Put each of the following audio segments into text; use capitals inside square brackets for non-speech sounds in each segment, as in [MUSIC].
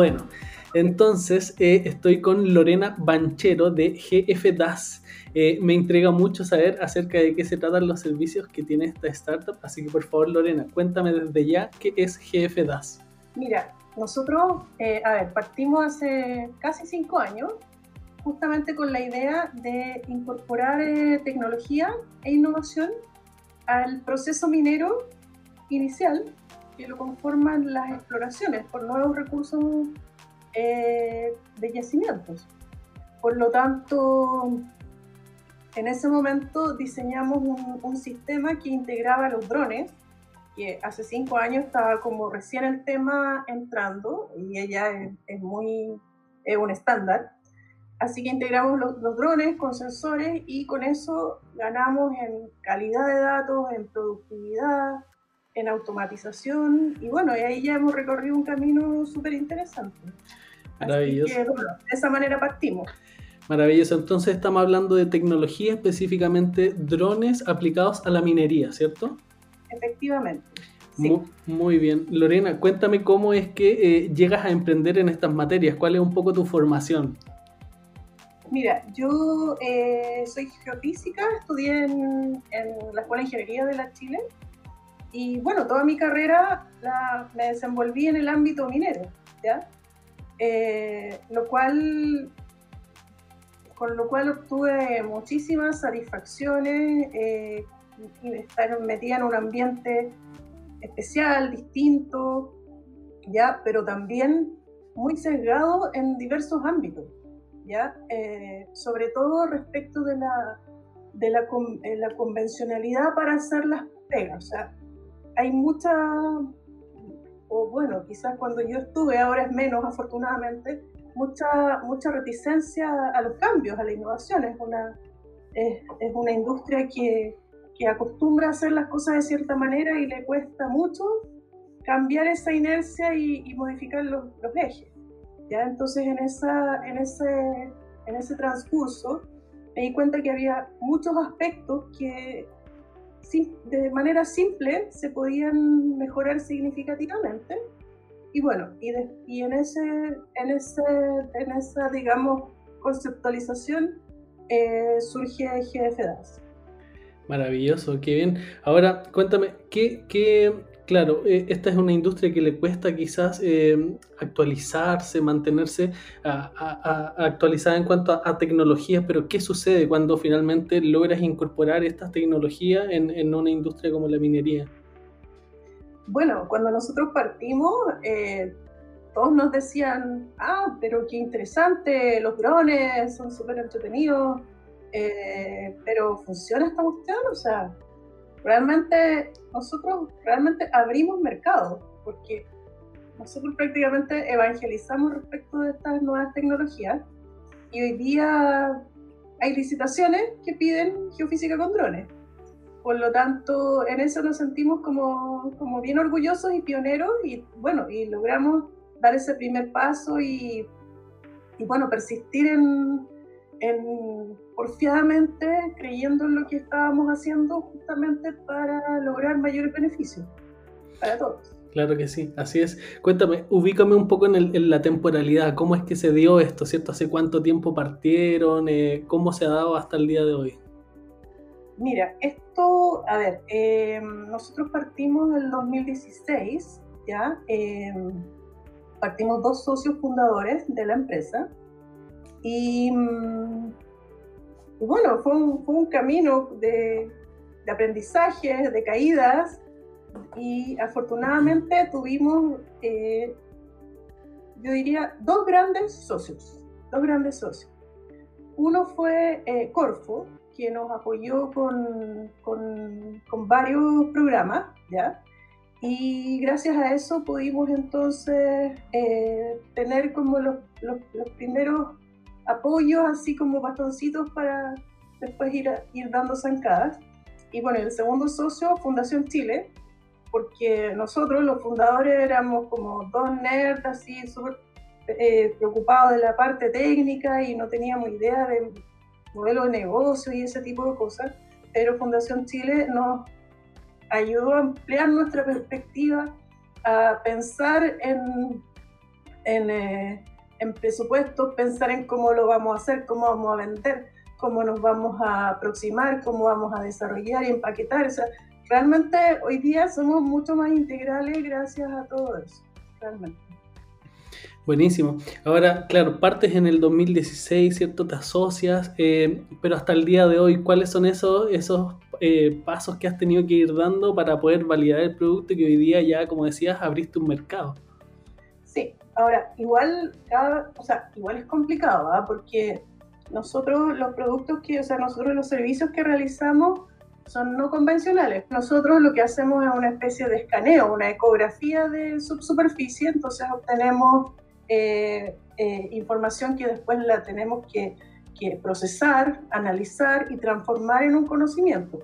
Bueno, entonces eh, estoy con Lorena Banchero de GF DAS. Eh, me intriga mucho saber acerca de qué se tratan los servicios que tiene esta startup, así que por favor Lorena, cuéntame desde ya qué es GF DAS. Mira, nosotros, eh, a partimos hace casi cinco años justamente con la idea de incorporar tecnología e innovación al proceso minero inicial que lo conforman las exploraciones por nuevos recursos eh, de yacimientos. Por lo tanto, en ese momento diseñamos un, sistema que integraba los drones, que hace cinco años estaba como recién el tema entrando y ella es, muy es un estándar. Así que integramos los, los, drones con sensores y con eso ganamos en calidad de datos, en productividad, en automatización y bueno, y ahí ya hemos recorrido un camino súper interesante. Maravilloso. de esa manera partimos. Maravilloso. Entonces estamos hablando de tecnología, específicamente drones aplicados a la minería, ¿cierto? Efectivamente. Muy, bien. Lorena, cuéntame cómo es que eh, llegas a emprender en estas materias. ¿Cuál es un poco tu formación? Mira, yo eh, soy geofísica, estudié en, en, la Escuela de Ingeniería de la Chile y bueno, toda mi carrera la, me desenvolví en el ámbito minero, ¿ya? Eh, lo cual, con lo cual obtuve muchísimas satisfacciones, eh, estar metida en un ambiente especial, distinto, ¿ya? Pero también muy sesgado en diversos ámbitos, ¿ya? Eh, sobre todo respecto de la, de la, la convencionalidad para hacer las pegas, o sea, hay mucha, o bueno, quizás cuando yo estuve, ahora es menos afortunadamente, mucha, mucha reticencia a los cambios, a la innovación. Es una, es, una industria que, que, acostumbra a hacer las cosas de cierta manera y le cuesta mucho cambiar esa inercia y, modificar los, los, ejes. ¿ya? Entonces en, esa, en, ese, en ese transcurso me di cuenta que había muchos aspectos que de manera simple se podían mejorar significativamente. Y bueno, y, en, ese, en, ese, en esa, digamos, conceptualización eh, surge GFDAS. Maravilloso, qué bien. Ahora, cuéntame, ¿qué, qué Claro, eh, esta es una industria que le cuesta quizás eh, actualizarse, mantenerse actualizada en cuanto a, tecnologías, pero ¿qué sucede cuando finalmente logras incorporar estas tecnologías en, una industria como la minería? Bueno, cuando nosotros partimos, eh, todos nos decían, ah, pero qué interesante, los drones son súper entretenidos, pero ¿funciona esta cuestión? O sea, realmente nosotros realmente abrimos mercado, porque nosotros prácticamente evangelizamos respecto de estas nuevas tecnologías y hoy día hay licitaciones que piden geofísica con drones. Por lo tanto, en eso nos sentimos como, como bien orgullosos y pioneros y bueno, y logramos dar ese primer paso y, y bueno, persistir en, en, porfiadamente creyendo en lo que estábamos haciendo justamente para lograr mayores beneficios para todos. Claro que sí, así es. Cuéntame, ubícame un poco en, la temporalidad, cómo es que se dio esto, ¿cierto? ¿Hace cuánto tiempo partieron? Eh, ¿Cómo se ha dado hasta el día de hoy? Mira, esto, a ver, em, nosotros partimos en el 2016, ¿ya? Em, partimos dos socios fundadores de la empresa, y, mm, bueno, fue un, fue un camino de, de, aprendizaje, de caídas, y afortunadamente tuvimos, eh, yo diría, dos grandes socios, dos grandes socios. Uno fue eh, Corfo, que nos apoyó con, con, con, varios programas, ¿ya? Y gracias a eso pudimos entonces eh, tener como los, los, los primeros apoyos, así como bastoncitos para después ir, ir dando zancadas. Y bueno, el segundo socio, Fundación Chile, porque nosotros los fundadores éramos como dos nerds así súper eh, preocupados de la parte técnica y no teníamos idea de modelo de negocio y ese tipo de cosas, pero Fundación Chile nos ayudó a ampliar nuestra perspectiva, a pensar en en, eh, en presupuestos, pensar en cómo lo vamos a hacer, cómo vamos a vender, cómo nos vamos a aproximar, cómo vamos a desarrollar y empaquetar. O sea, realmente hoy día somos mucho más integrales gracias a todo eso, realmente. Buenísimo. Ahora, claro, partes en el 2016, ¿cierto? Te asocias, eh, pero hasta el día de hoy, ¿cuáles son esos, esos eh, pasos que has tenido que ir dando para poder validar el producto que hoy día ya, como decías, abriste un mercado? Sí, ahora, igual, cada, o sea, igual es complicado, ¿verdad? Porque nosotros los productos que, o sea, nosotros los servicios que realizamos son no convencionales. Nosotros lo que hacemos es una especie de escaneo, una ecografía de subsuperficie, entonces obtenemos eh, eh, información que después la tenemos que, procesar, analizar y transformar en un conocimiento.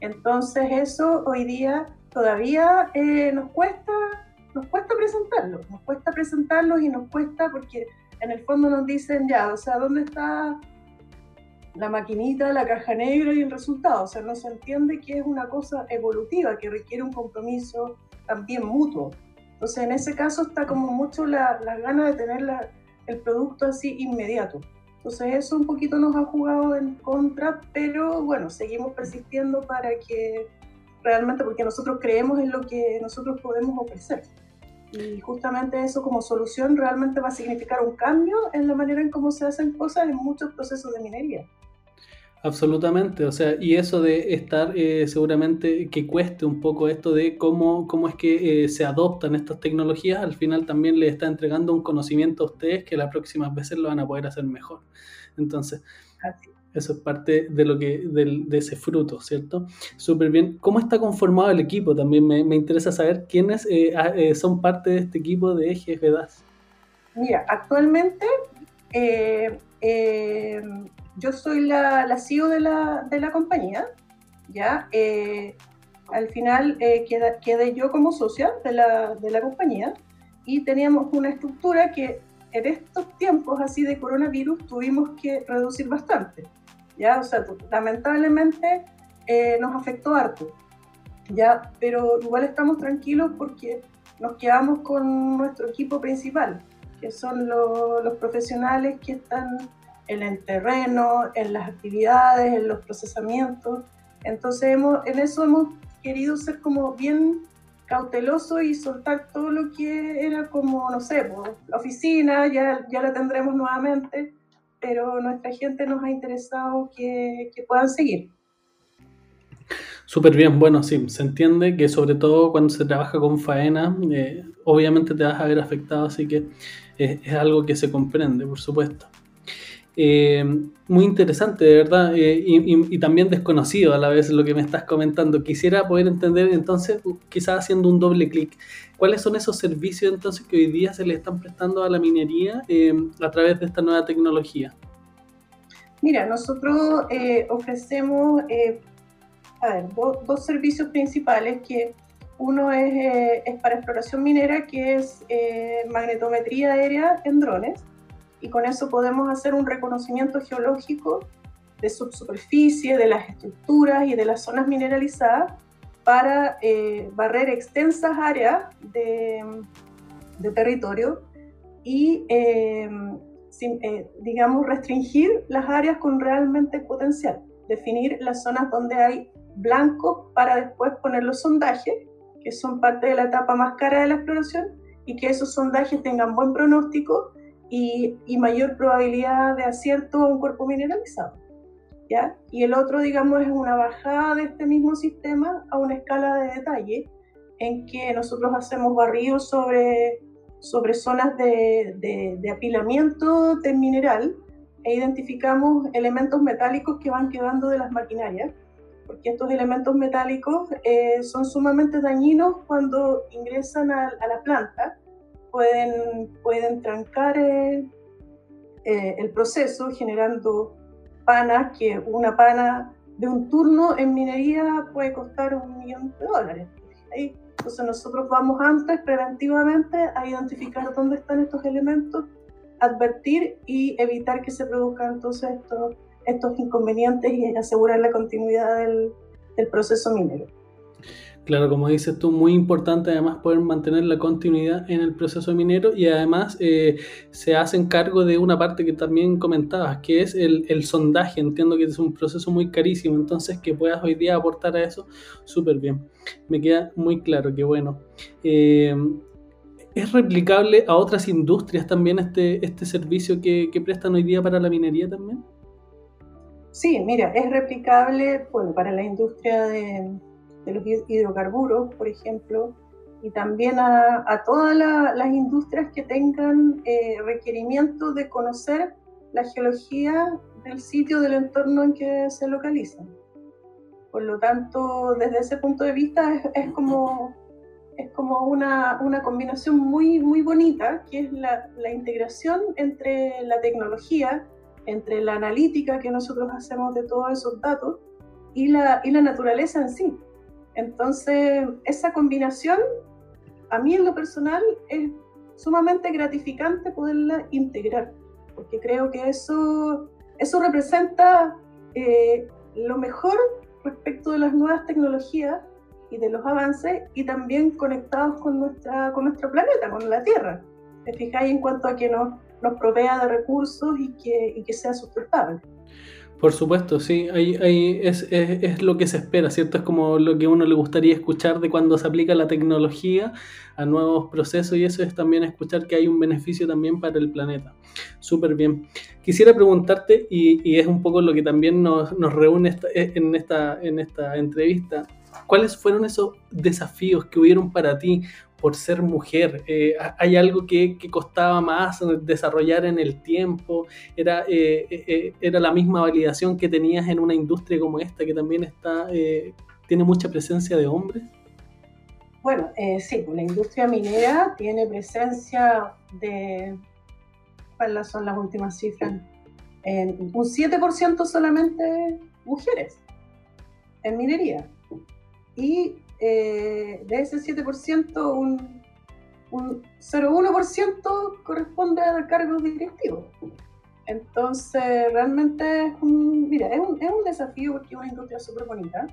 Entonces eso hoy día todavía eh, nos cuesta nos cuesta presentarlo, nos cuesta presentarlo y nos cuesta porque en el fondo nos dicen ya, o sea, ¿dónde está la maquinita, la caja negra y el resultado? O sea, no se entiende que es una cosa evolutiva, que requiere un compromiso también mutuo. Entonces, en ese caso está como mucho la, la gana de tener el producto así inmediato. Entonces, eso un poquito nos ha jugado en contra, pero bueno, seguimos persistiendo para que realmente, porque nosotros creemos en lo que nosotros podemos ofrecer. Y justamente eso como solución realmente va a significar un cambio en la manera en cómo se hacen cosas en muchos procesos de minería. Absolutamente, o sea, y eso de estar eh, seguramente que cueste un poco esto de cómo, cómo es que eh, se adoptan estas tecnologías, al final también le está entregando un conocimiento a ustedes que las próximas veces lo van a poder hacer mejor. Entonces, eso es parte de lo que de, ese fruto, ¿cierto? Súper bien. ¿Cómo está conformado el equipo? También me, interesa saber quiénes eh, son parte de este equipo de GFDAS. Mira, actualmente yo soy la, la CEO de la, de la compañía, ¿ya? Eh, al final eh, quedé yo como socia de la, de la compañía y teníamos una estructura que en estos tiempos así de coronavirus tuvimos que reducir bastante, ¿ya? O sea, lamentablemente eh, nos afectó harto, ¿ya? Pero igual estamos tranquilos porque nos quedamos con nuestro equipo principal, que son los profesionales que están en el terreno, en las actividades, en los procesamientos. Entonces hemos, en eso hemos querido ser como bien cautelosos y soltar todo lo que era como, no sé, pues, la oficina, ya, ya la tendremos nuevamente, pero nuestra gente nos ha interesado que, que puedan seguir. Súper bien, bueno, sí, se entiende que sobre todo cuando se trabaja con faena, eh, obviamente te vas a ver afectado, así que es algo que se comprende, por supuesto. Eh, muy interesante, de verdad, eh, y, también desconocido a la vez lo que me estás comentando. Quisiera poder entender entonces, quizás haciendo un doble clic, cuáles son esos servicios entonces que hoy día se le están prestando a la minería eh, a través de esta nueva tecnología. Mira, nosotros ofrecemos a ver, dos servicios principales que uno es, es, para exploración minera, que es magnetometría aérea en drones y con eso podemos hacer un reconocimiento geológico de subsuperficie, de las estructuras y de las zonas mineralizadas para eh, barrer extensas áreas de, territorio y, eh, eh, digamos, restringir las áreas con realmente potencial, definir las zonas donde hay blancos para después poner los sondajes, que son parte de la etapa más cara de la exploración, y que esos sondajes tengan buen pronóstico y, mayor probabilidad de acierto a un cuerpo mineralizado. ¿ya? Y el otro, digamos, es una bajada de este mismo sistema a una escala de detalle en que nosotros hacemos barridos sobre, sobre zonas de, de, apilamiento del mineral e identificamos elementos metálicos que van quedando de las maquinarias, porque estos elementos metálicos eh, son sumamente dañinos cuando ingresan a, a la planta pueden, pueden trancar el, eh, el proceso generando panas, que una pana de un turno en minería puede costar un millón de dólares. Entonces nosotros vamos antes preventivamente a identificar dónde están estos elementos, advertir y evitar que se produzcan entonces estos, estos inconvenientes y asegurar la continuidad del, del proceso minero. Claro, como dices tú, muy importante además poder mantener la continuidad en el proceso minero y además eh, se hacen cargo de una parte que también comentabas, que es el, sondaje. Entiendo que es un proceso muy carísimo, entonces que puedas hoy día aportar a eso, súper bien. Me queda muy claro, que bueno. Eh, ¿Es replicable a otras industrias también este, este servicio que, que prestan hoy día para la minería también? Sí, mira, es replicable bueno, para la industria de de los hidrocarburos, por ejemplo, y también a, todas las industrias que tengan eh, requerimiento de conocer la geología del sitio, del entorno en que se localizan. Por lo tanto, desde ese punto de vista es, como, es como una, una, combinación muy, muy bonita, que es la, la integración entre la tecnología, entre la analítica que nosotros hacemos de todos esos datos y la, y la naturaleza en sí. Entonces, esa combinación, a mí en lo personal, es sumamente gratificante poderla integrar, porque creo que eso, eso representa eh, lo mejor respecto de las nuevas tecnologías y de los avances y también conectados con, nuestra, con nuestro planeta, con la Tierra. ¿Te fijáis en cuanto a que nos, nos provea de recursos y que, y que sea sustentable? Por supuesto, sí, ahí, es, es, lo que se espera, ¿cierto? Es como lo que a uno le gustaría escuchar de cuando se aplica la tecnología a nuevos procesos y eso es también escuchar que hay un beneficio también para el planeta. Súper bien. Quisiera preguntarte, y, y, es un poco lo que también nos, nos reúne en, esta, en esta entrevista, ¿cuáles fueron esos desafíos que hubieron para ti por ser mujer? Eh, ¿Hay algo que, costaba más desarrollar en el tiempo? ¿Era, eh, eh, ¿Era la misma validación que tenías en una industria como esta que también está, tiene mucha presencia de hombres? Bueno, sí, pues la industria minera tiene presencia de, ¿cuáles son las últimas cifras? En un 7% solamente mujeres en minería. Y eh, de ese 7%, un, un 0,1% corresponde a cargos directivos. Entonces, realmente es un, mira, es un, es un desafío porque es una industria súper bonita,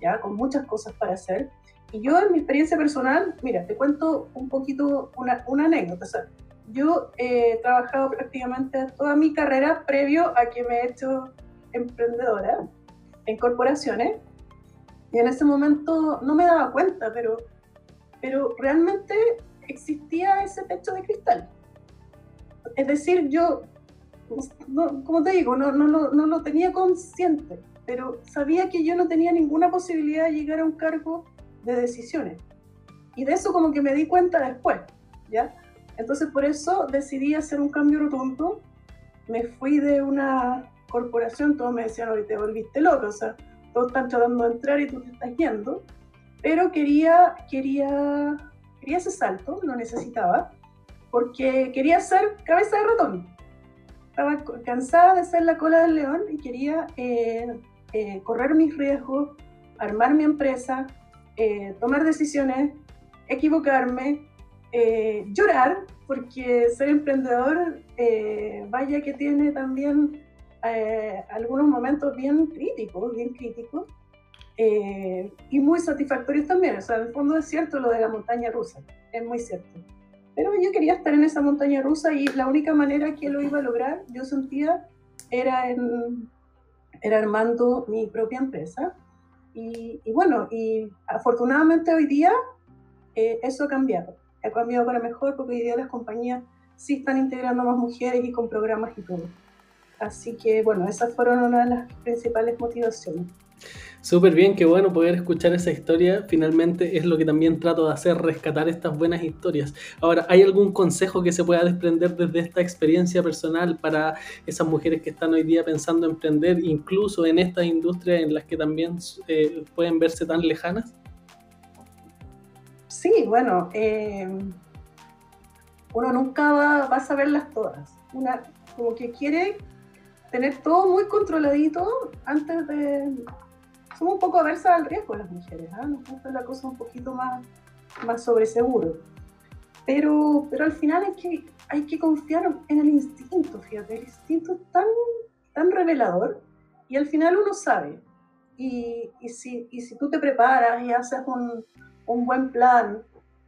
ya, con muchas cosas para hacer. Y yo, en mi experiencia personal, mira, te cuento un poquito una, una anécdota. O sea, yo he trabajado prácticamente toda mi carrera previo a que me he hecho emprendedora en corporaciones y en ese momento no me daba cuenta, pero, pero realmente existía ese techo de cristal. Es decir, yo, como te digo, no, no, lo, no lo tenía consciente, pero sabía que yo no tenía ninguna posibilidad de llegar a un cargo de decisiones. Y de eso como que me di cuenta después, ¿ya? Entonces por eso decidí hacer un cambio rotundo. Me fui de una corporación, todos me decían, hoy te volviste loca, o sea, todos están tratando de entrar y tú te estás yendo, pero quería, quería, quería ese salto, lo necesitaba, porque quería ser cabeza de ratón. Estaba cansada de ser la cola del león y quería eh, eh, correr mis riesgos, armar mi empresa, eh, tomar decisiones, equivocarme, llorar, porque ser emprendedor, vaya que tiene también eh, algunos momentos bien críticos, bien críticos, eh, y muy satisfactorios también. O sea, en el fondo es cierto lo de la montaña rusa, es muy cierto. Pero yo quería estar en esa montaña rusa y la única manera que lo iba a lograr, yo sentía, era, en, era armando mi propia empresa. Y, bueno, y afortunadamente hoy día eh, eso ha cambiado. Ha cambiado para mejor porque hoy día las compañías sí están integrando más mujeres y con programas y todo. Así que bueno, esas fueron una de las principales motivaciones. Súper bien, qué bueno poder escuchar esa historia. Finalmente es lo que también trato de hacer, rescatar estas buenas historias. Ahora, ¿hay algún consejo que se pueda desprender desde esta experiencia personal para esas mujeres que están hoy día pensando en emprender, incluso en estas industrias en las que también eh, pueden verse tan lejanas? Sí, bueno, eh, uno nunca va, va, a saberlas todas. Una como que quiere tener todo muy controladito antes de... Somos un poco aversas al riesgo las mujeres, ¿ah? nos gusta la cosa un poquito más, más sobre seguro. Pero, pero al final hay que, hay que confiar en el instinto, fíjate, el instinto es tan, tan revelador y al final uno sabe. y, si, si, tú te preparas y haces un, un buen plan,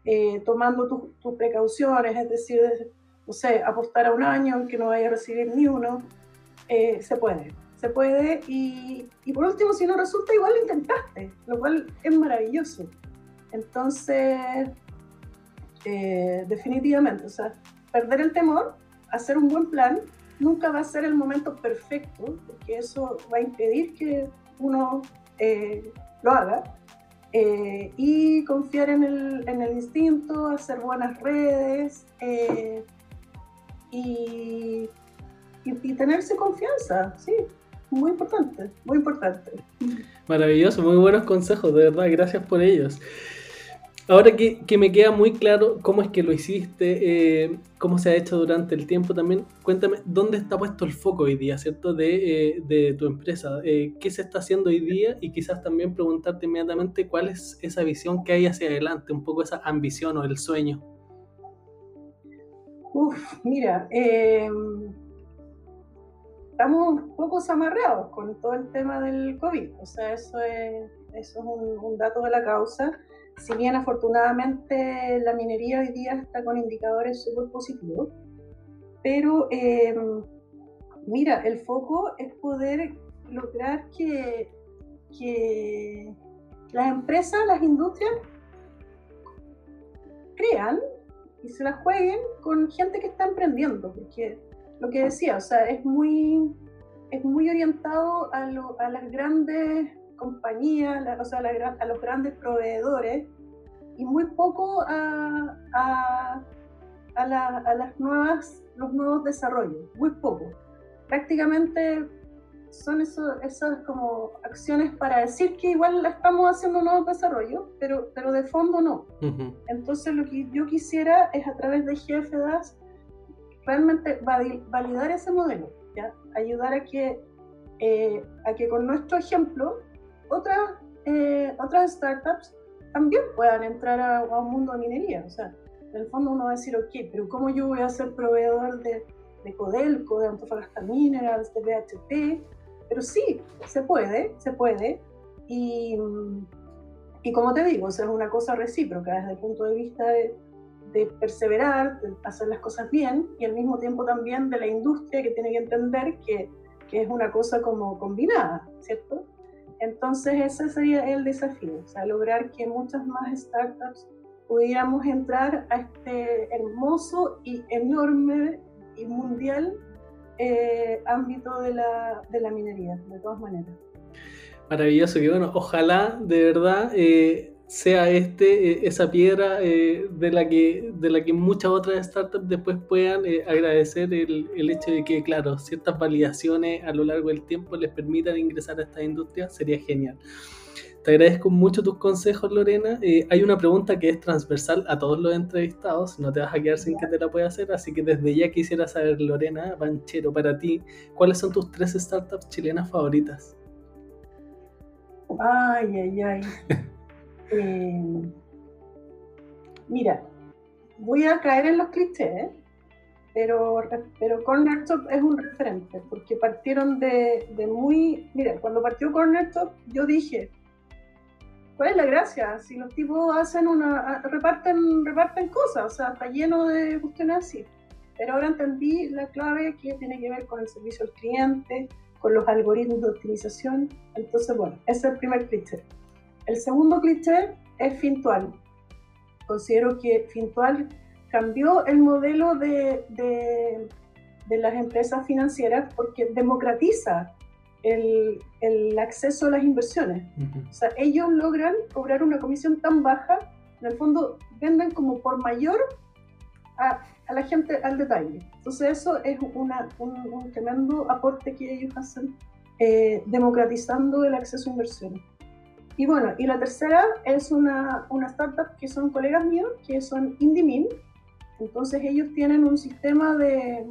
eh, tomando tus precauciones, es decir, no sé, apostar a un año en que no vaya a recibir ni uno, eh, se puede. Se puede y, y, por último, si no resulta, igual lo intentaste, lo cual es maravilloso. Entonces, eh, definitivamente, o sea, perder el temor, hacer un buen plan, nunca va a ser el momento perfecto, porque eso va a impedir que uno lo haga, eh, y confiar en el, en el, instinto, hacer buenas redes eh, y, tenerse confianza, sí, muy importante, muy importante. Maravilloso, muy buenos consejos, de verdad, gracias por ellos. Ahora que, que, me queda muy claro cómo es que lo hiciste, eh, cómo se ha hecho durante el tiempo también, cuéntame dónde está puesto el foco hoy día, ¿cierto? De, eh, de tu empresa, eh, qué se está haciendo hoy día y quizás también preguntarte inmediatamente cuál es esa visión que hay hacia adelante, un poco esa ambición o el sueño. Uf, mira, em, estamos un poco amarrados con todo el tema del COVID, o sea, eso es, eso es un, dato de la causa. Si bien afortunadamente la minería hoy día está con indicadores súper positivos, pero eh, mira, el foco es poder lograr que, que las empresas, las industrias crean y se las jueguen con gente que está emprendiendo, porque lo que decía, o sea, es muy, es muy orientado a, a las grandes compañías, o sea, a, los grandes proveedores y muy poco a, a, a, las nuevas, los nuevos desarrollos, muy poco. Prácticamente son eso, esas como acciones para decir que igual la estamos haciendo nuevos desarrollos, pero, pero de fondo no. Entonces lo que yo quisiera es a través de GFDAS realmente validar ese modelo, ¿ya? ayudar a que, eh, a que con nuestro ejemplo otras, eh, otras startups también puedan entrar a, un mundo de minería. O sea, en el fondo uno va a decir, ok, pero ¿cómo yo voy a ser proveedor de, de Codelco, de Antofagasta Minerals, de BHP? Pero sí, se puede, se puede. Y, y como te digo, o sea, es una cosa recíproca desde el punto de vista de, de perseverar, de hacer las cosas bien y al mismo tiempo también de la industria que tiene que entender que, que es una cosa como combinada, ¿cierto? Entonces ese sería el desafío, o sea, lograr que muchas más startups pudiéramos entrar a este hermoso y enorme y mundial eh, ámbito de la, de la, minería, de todas maneras. Maravilloso, que bueno, ojalá de verdad eh, sea este, eh, esa piedra eh, de, la que, de la que muchas otras startups después puedan eh, agradecer el, el, hecho de que, claro, ciertas validaciones a lo largo del tiempo les permitan ingresar a esta industria, sería genial. Te agradezco mucho tus consejos, Lorena. hay una pregunta que es transversal a todos los entrevistados, no te vas a quedar sin que te la pueda hacer, así que desde ya quisiera saber, Lorena Banchero, para ti, ¿cuáles son tus tres startups chilenas favoritas? Ay, ay, ay. [LAUGHS] Eh, mira, voy a caer en los clichés, pero, pero Corner es un referente, porque partieron de, de, muy... Mira, cuando partió Corner yo dije, ¿cuál es la gracia? Si los tipos hacen una... reparten, reparten cosas, o sea, está lleno de cuestiones así. Pero ahora entendí la clave que tiene que ver con el servicio al cliente, con los algoritmos de optimización. Entonces, bueno, ese es el primer cliché. El segundo cliché es Fintual. Considero que Fintual cambió el modelo de, de, las empresas financieras porque democratiza el, el, acceso a las inversiones. O sea, ellos logran cobrar una comisión tan baja, en el fondo venden como por mayor a, a la gente al detalle. Entonces eso es una, un, tremendo aporte que ellos hacen eh, democratizando el acceso a inversiones. Y bueno, y la tercera es una, una startup que son colegas míos, que son IndieMin. Entonces ellos tienen un sistema de,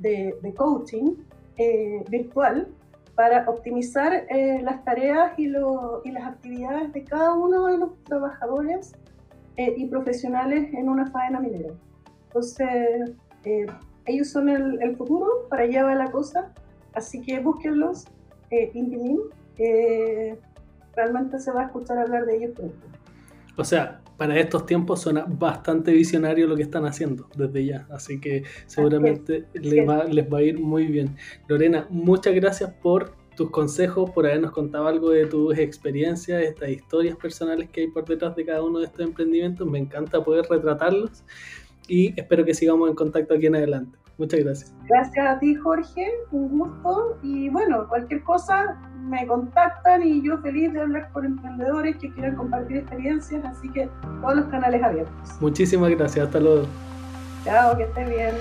de, coaching eh, virtual para optimizar eh, las tareas y, lo, y, las actividades de cada uno de los trabajadores eh, y profesionales en una faena minera. Entonces, ellos son el, el, futuro, para allá va la cosa, así que búsquenlos, IndieMin eh, realmente se va a escuchar hablar de ellos pronto. O sea, para estos tiempos suena bastante visionario lo que están haciendo desde ya, así que seguramente les va, les va a ir muy bien. Lorena, muchas gracias por tus consejos, por habernos contado algo de tus experiencias, estas historias personales que hay por detrás de cada uno de estos emprendimientos. Me encanta poder retratarlos y espero que sigamos en contacto aquí en adelante. Muchas gracias. Gracias a ti, Jorge. Un gusto. Y bueno, cualquier cosa me contactan y yo feliz de hablar con emprendedores que quieran compartir experiencias. Así que todos los canales abiertos. Muchísimas gracias. Hasta luego. Chao, que estés bien.